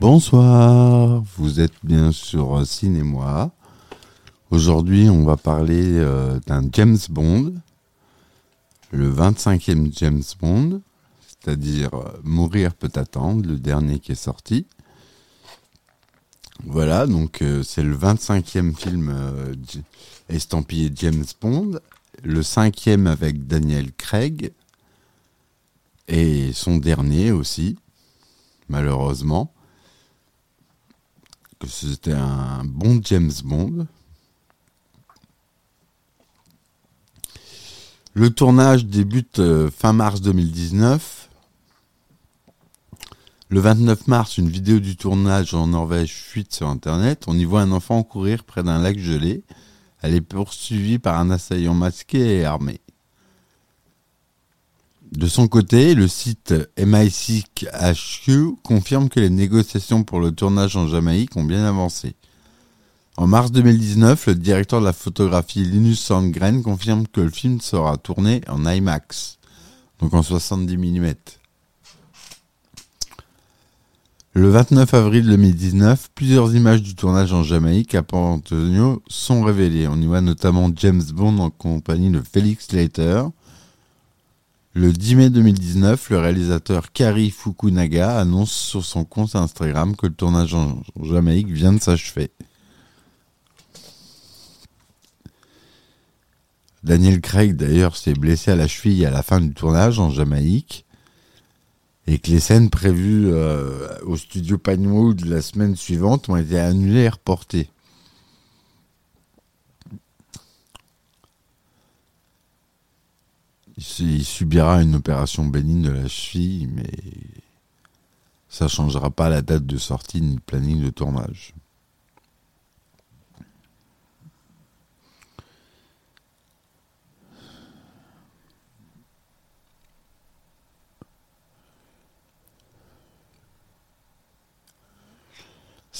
Bonsoir, vous êtes bien sur Cinémoi. Aujourd'hui, on va parler euh, d'un James Bond, le 25e James Bond, c'est-à-dire euh, Mourir peut attendre, le dernier qui est sorti. Voilà, donc euh, c'est le 25e film estampillé James Bond, le cinquième avec Daniel Craig, et son dernier aussi, malheureusement. Que C'était un bon James Bond. Le tournage débute euh, fin mars 2019. Le 29 mars, une vidéo du tournage en Norvège fuite sur Internet. On y voit un enfant courir près d'un lac gelé. Elle est poursuivie par un assaillant masqué et armé. De son côté, le site MI6HQ confirme que les négociations pour le tournage en Jamaïque ont bien avancé. En mars 2019, le directeur de la photographie Linus Sandgren confirme que le film sera tourné en IMAX, donc en 70 mm. Le 29 avril 2019, plusieurs images du tournage en Jamaïque à Port Antonio sont révélées. On y voit notamment James Bond en compagnie de Felix Leiter. Le 10 mai 2019, le réalisateur Kari Fukunaga annonce sur son compte Instagram que le tournage en Jamaïque vient de s'achever. Daniel Craig, d'ailleurs, s'est blessé à la cheville à la fin du tournage en Jamaïque. Et que les scènes prévues euh, au studio Pinewood la semaine suivante ont été annulées et reportées. Il su- il subira une opération bénigne de la cheville, mais ça changera pas la date de sortie ni le planning de tournage.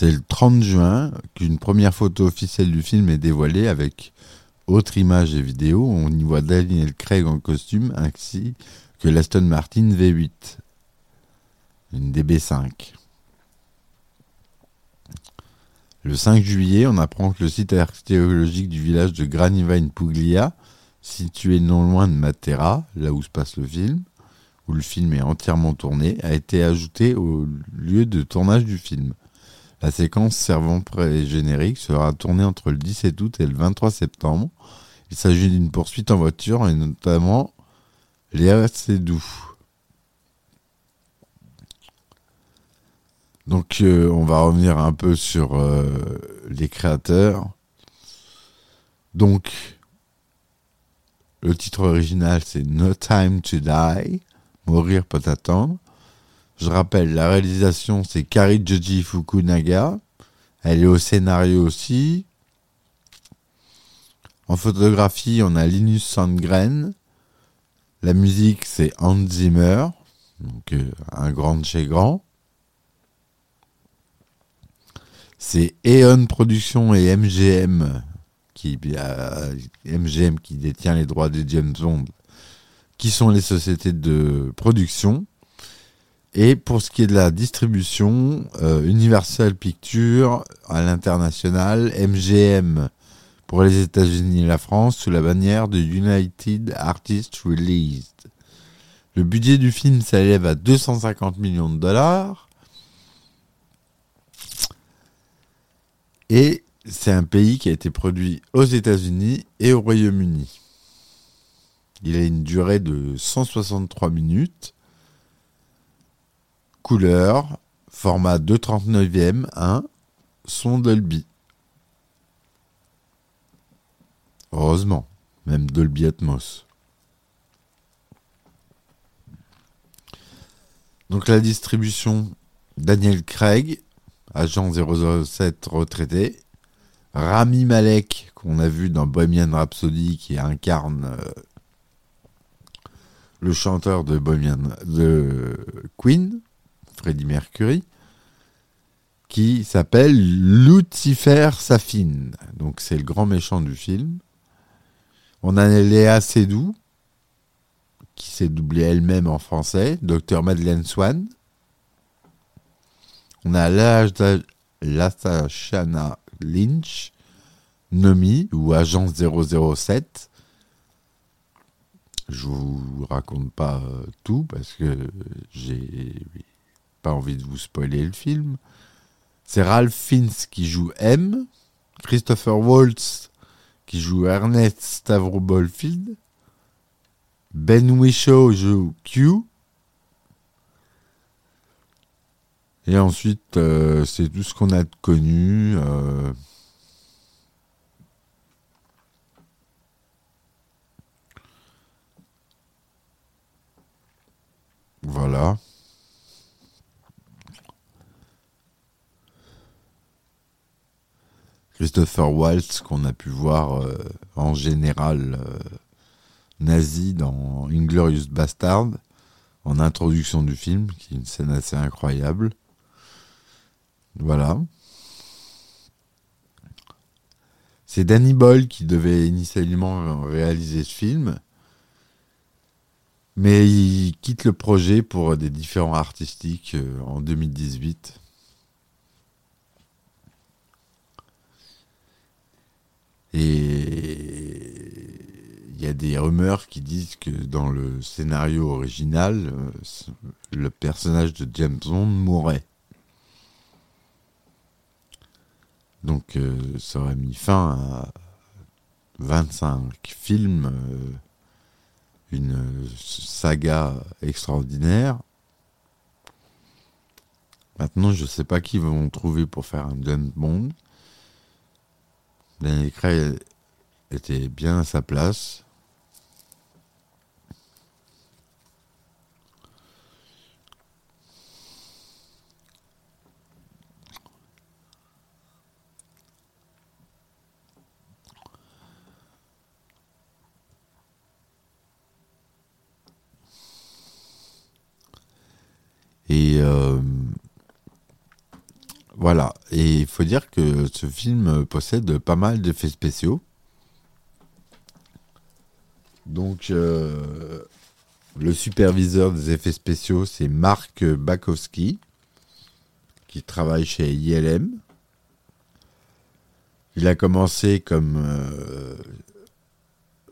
C'est le 30 juin qu'une première photo officielle du film est dévoilée avec autre image et vidéo. On y voit Daniel Craig en costume ainsi que l'Aston Martin V8, une DB5. Le 5 juillet, on apprend que le site archéologique du village de Granivine Puglia, situé non loin de Matera, là où se passe le film, où le film est entièrement tourné, a été ajouté au lieu de tournage du film. La séquence servant pré-générique sera tournée entre le 17 août et le 23 septembre. Il s'agit d'une poursuite en voiture et notamment les assez doux. Donc euh, on va revenir un peu sur euh, les créateurs. Donc le titre original c'est No Time to Die, Mourir peut attendre. Je rappelle, la réalisation, c'est Kari Joji Fukunaga. Elle est au scénario aussi. En photographie, on a Linus Sandgren. La musique, c'est Hans Zimmer. Donc, euh, un grand de chez grand. C'est Eon Productions et MGM qui, euh, qui détient les droits des James Bond, qui sont les sociétés de production. Et pour ce qui est de la distribution, euh, Universal Pictures à l'international, MGM pour les États-Unis et la France sous la bannière de United Artists Released. Le budget du film s'élève à 250 millions de dollars. Et c'est un pays qui a été produit aux États-Unis et au Royaume-Uni. Il a une durée de 163 minutes couleur, format 239e 1, son Dolby. Heureusement, même Dolby Atmos. Donc la distribution, Daniel Craig, agent 007 retraité, Rami Malek, qu'on a vu dans Bohemian Rhapsody, qui incarne euh, le chanteur de Bohemian de Queen, Freddie Mercury, qui s'appelle Lucifer Safin. Donc c'est le grand méchant du film. On a Léa Seydoux, qui s'est doublée elle-même en français, Docteur Madeleine Swan. On a Latashana Lynch, Nomi ou Agent 007. Je vous raconte pas euh, tout parce que j'ai pas envie de vous spoiler le film. C'est Ralph Fiennes qui joue M, Christopher Waltz qui joue Ernest Stavro-Bolfield, Ben Whishaw joue Q, et ensuite euh, c'est tout ce qu'on a connu. Euh, Voilà. Christopher Waltz qu'on a pu voir euh, en général euh, nazi dans Inglorious Bastard en introduction du film, qui est une scène assez incroyable. Voilà. C'est Danny Boyle qui devait initialement réaliser ce film. Mais il quitte le projet pour des différents artistiques euh, en 2018. Et il y a des rumeurs qui disent que dans le scénario original, euh, le personnage de James Bond mourrait. Donc euh, ça aurait mis fin à 25 films une saga extraordinaire. Maintenant, je ne sais pas qui vont trouver pour faire un James Bond. Daniel Craig était bien à sa place. Et euh, voilà. Et il faut dire que ce film possède pas mal d'effets spéciaux. Donc, euh, le superviseur des effets spéciaux, c'est Marc Bakowski, qui travaille chez ILM. Il a commencé comme euh,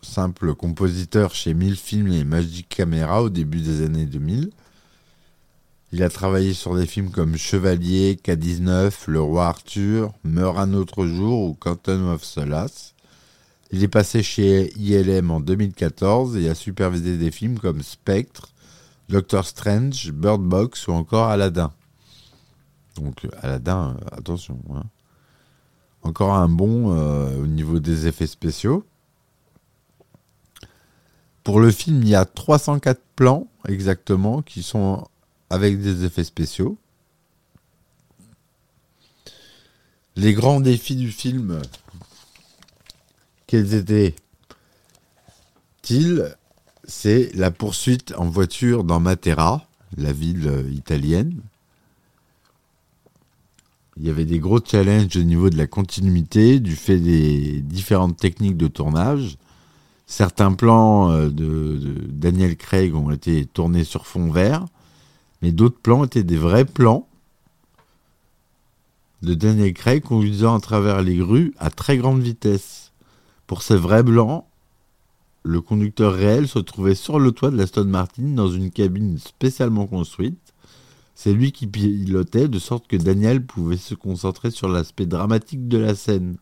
simple compositeur chez Mille Films et Magic Camera au début des années 2000. Il a travaillé sur des films comme Chevalier, K-19, Le Roi Arthur, Meurt un autre jour ou Quantum of Solace. Il est passé chez ILM en 2014 et a supervisé des films comme Spectre, Doctor Strange, Bird Box ou encore Aladdin. Donc Aladdin, euh, attention. Hein. Encore un bon euh, au niveau des effets spéciaux. Pour le film, il y a 304 plans exactement qui sont avec des effets spéciaux. Les grands défis du film, quels étaient-ils? C'est la poursuite en voiture dans Matera, la ville italienne. Il y avait des gros challenges au niveau de la continuité, du fait des différentes techniques de tournage. Certains plans euh, de, de Daniel Craig ont été tournés sur fond vert mais d'autres plans étaient des vrais plans de Daniel Craig conduisant à travers les grues à très grande vitesse. Pour ces vrais blancs, le conducteur réel se trouvait sur le toit de la Stone Martin dans une cabine spécialement construite. C'est lui qui pilotait de sorte que Daniel pouvait se concentrer sur l'aspect dramatique de la scène.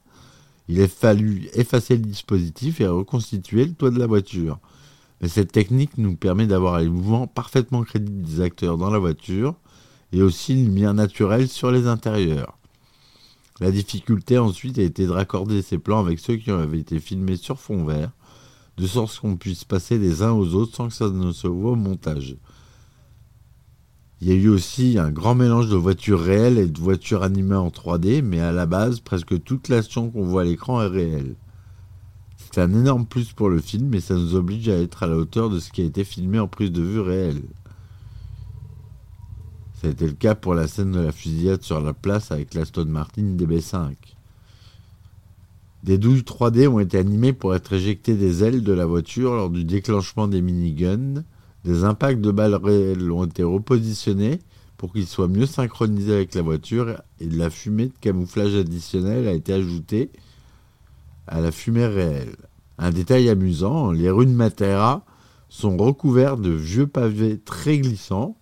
Il a fallu effacer le dispositif et reconstituer le toit de la voiture. Mais cette technique nous permet d'avoir les mouvements parfaitement crédibles des acteurs dans la voiture et aussi une lumière naturelle sur les intérieurs. La difficulté ensuite a été de raccorder ces plans avec ceux qui avaient été filmés sur fond vert, de sorte qu'on puisse passer les uns aux autres sans que ça ne se voit au montage. Il y a eu aussi un grand mélange de voitures réelles et de voitures animées en 3D, mais à la base, presque toute l'action qu'on voit à l'écran est réelle. C'est un énorme plus pour le film, mais ça nous oblige à être à la hauteur de ce qui a été filmé en prise de vue réelle. Ça a été le cas pour la scène de la fusillade sur la place avec la Stone Martin DB5. Des douilles 3D ont été animées pour être éjectées des ailes de la voiture lors du déclenchement des miniguns. Des impacts de balles réelles ont été repositionnés pour qu'ils soient mieux synchronisés avec la voiture et de la fumée de camouflage additionnelle a été ajoutée à la fumée réelle. Un détail amusant, les rues de Matera sont recouvertes de vieux pavés très glissants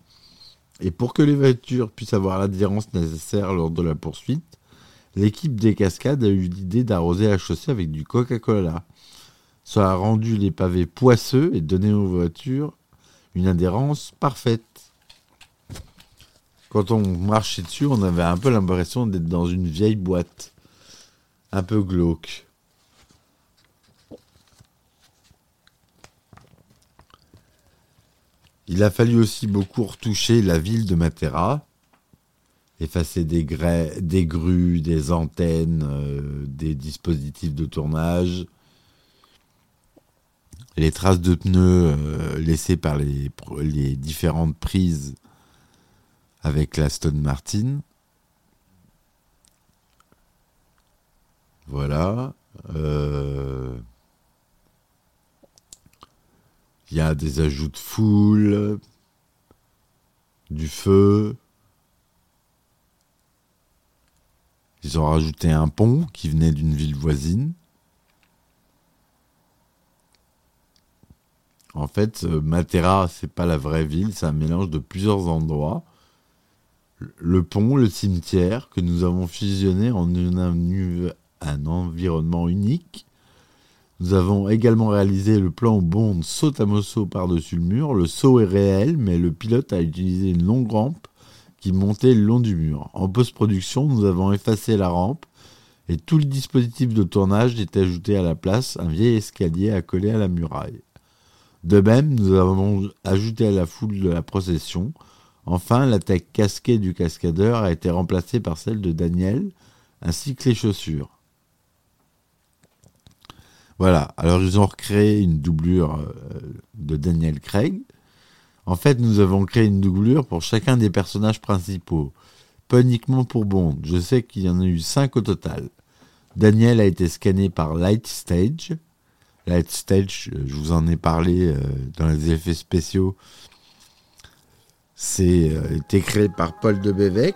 et pour que les voitures puissent avoir l'adhérence nécessaire lors de la poursuite, l'équipe des cascades a eu l'idée d'arroser la chaussée avec du Coca-Cola. Ça a rendu les pavés poisseux et donné aux voitures une adhérence parfaite. Quand on marchait dessus, on avait un peu l'impression d'être dans une vieille boîte, un peu glauque. Il a fallu aussi beaucoup retoucher la ville de Matera, effacer des, des grues, des antennes, euh, des dispositifs de tournage, les traces de pneus euh, laissées par les, les, différentes prises avec la Stone Martin. Voilà. Euh, il y a des ajouts de foule, du feu. Ils ont rajouté un pont qui venait d'une ville voisine. En fait, euh, Matera, c'est pas la vraie ville, c'est un mélange de plusieurs endroits. Le pont, le cimetière, que nous avons fusionné en un environnement unique. Nous avons également réalisé le plan Bond saute à Mosso par-dessus le mur. Le saut est réel, mais le pilote a utilisé une longue rampe qui montait le long du mur. En post-production, nous avons effacé la rampe et tout le dispositif de tournage est ajouté à la place, un vieil escalier accolé à la muraille. De même, nous avons ajouté à la foule de la procession. Enfin, la tête casquée du cascadeur a été remplacée par celle de Daniel, ainsi que les chaussures. Voilà, alors ils ont recréé une doublure euh, de Daniel Craig. En fait, nous avons créé une doublure pour chacun des personnages principaux. Pas uniquement pour Bond, je sais qu'il y en a eu cinq au total. Daniel a été scanné par Light Stage. Light Stage, euh, je vous en ai parlé euh, dans les effets spéciaux. C'est créé par Paul de Bévec.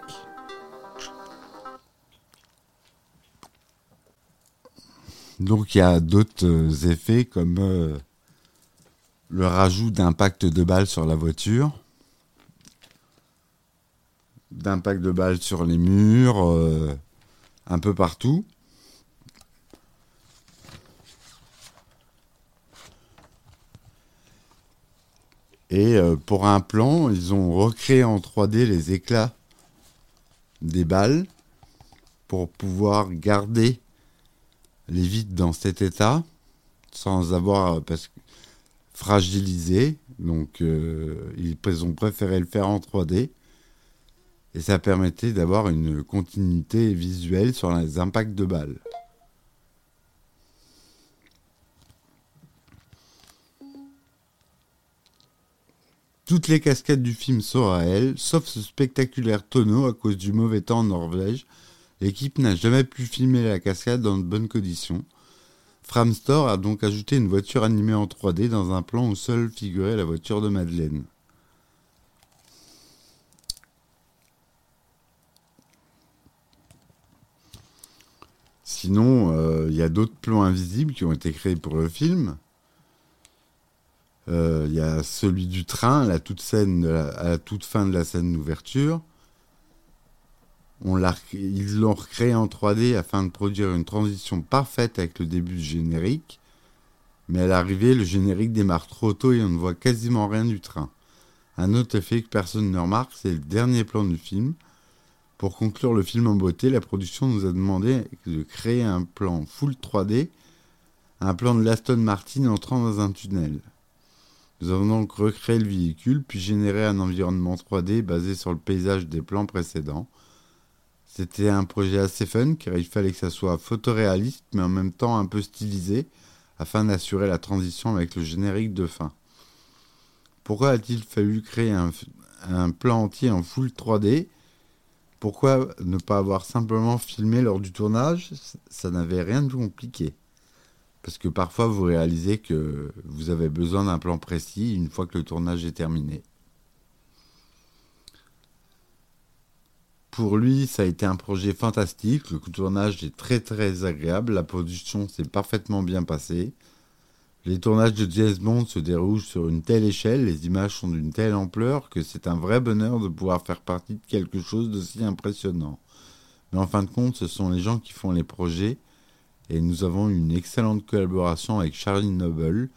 Donc il y a d'autres euh, effets comme euh, le rajout d'impact de balles sur la voiture, d'impact de balles sur les murs, euh, un peu partout. Et pour un plan, ils ont recréé en 3D les éclats des balles pour pouvoir garder les vides dans cet état sans avoir euh, fragilisé. Donc euh, ils ont préféré le faire en 3D et ça permettait d'avoir une continuité visuelle sur les impacts de balles. Toutes les cascades du film sont à elle, sauf ce spectaculaire tonneau à cause du mauvais temps en Norvège L'équipe n'a jamais pu filmer la cascade dans de bonnes conditions. Framstore a donc ajouté une voiture animée en 3D dans un plan où seule figurait la voiture de Madeleine. Sinon, euh, il y a d'autres plans invisibles qui ont été créés pour le film. Euh, il y a celui du train à la toute fin de la scène d'ouverture ils l'ont recréé en 3D afin de produire une transition parfaite avec le début du générique. Mais à l'arrivée, le générique démarre trop tôt et on ne voit quasiment rien du train. Un autre effet que personne ne remarque, c'est le dernier plan du film. Pour conclure le film en beauté, la production nous a demandé de créer un plan full 3D, un plan de l'Aston Martin entrant dans un tunnel. Nous avons donc recréé le véhicule, puis généré un environnement 3D basé sur le paysage des plans précédents. C'était un projet assez fun car il fallait que ça soit photoréaliste mais en même temps un peu stylisé afin d'assurer la transition avec le générique de fin. Pourquoi a-t-il fallu créer un, plan entier en full 3D Pourquoi ne pas avoir simplement filmé lors du tournage? Ça n'avait rien de compliqué. Parce que parfois vous réalisez que vous avez besoin d'un plan précis une fois que le tournage est terminé. Pour lui, ça a été un projet fantastique. Le tournage est très très agréable. La production s'est parfaitement bien passée. Les tournages de James Bond se déroulent sur une telle échelle, les images sont d'une telle ampleur que c'est un vrai bonheur de pouvoir faire partie de quelque chose d'aussi impressionnant. Mais en fin de compte, ce sont les gens qui font les projets et nous avons eu une excellente collaboration avec Charlie Noble,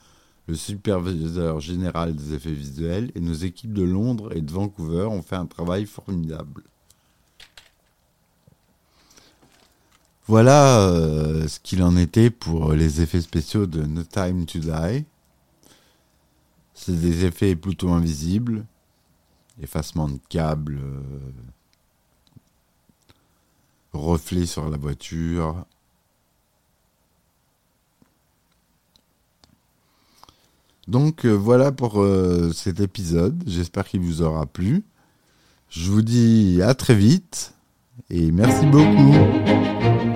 le superviseur général des effets visuels, et nos équipes de Londres et de Vancouver ont fait un travail formidable. Voilà euh, ce qu'il en était pour les effets spéciaux de No Time to Die. C'est des effets plutôt invisibles. Effacement de câbles, euh, reflets sur la voiture. Donc euh, voilà pour cet épisode. J'espère qu'il vous aura plu. Je vous dis à très vite et merci beaucoup.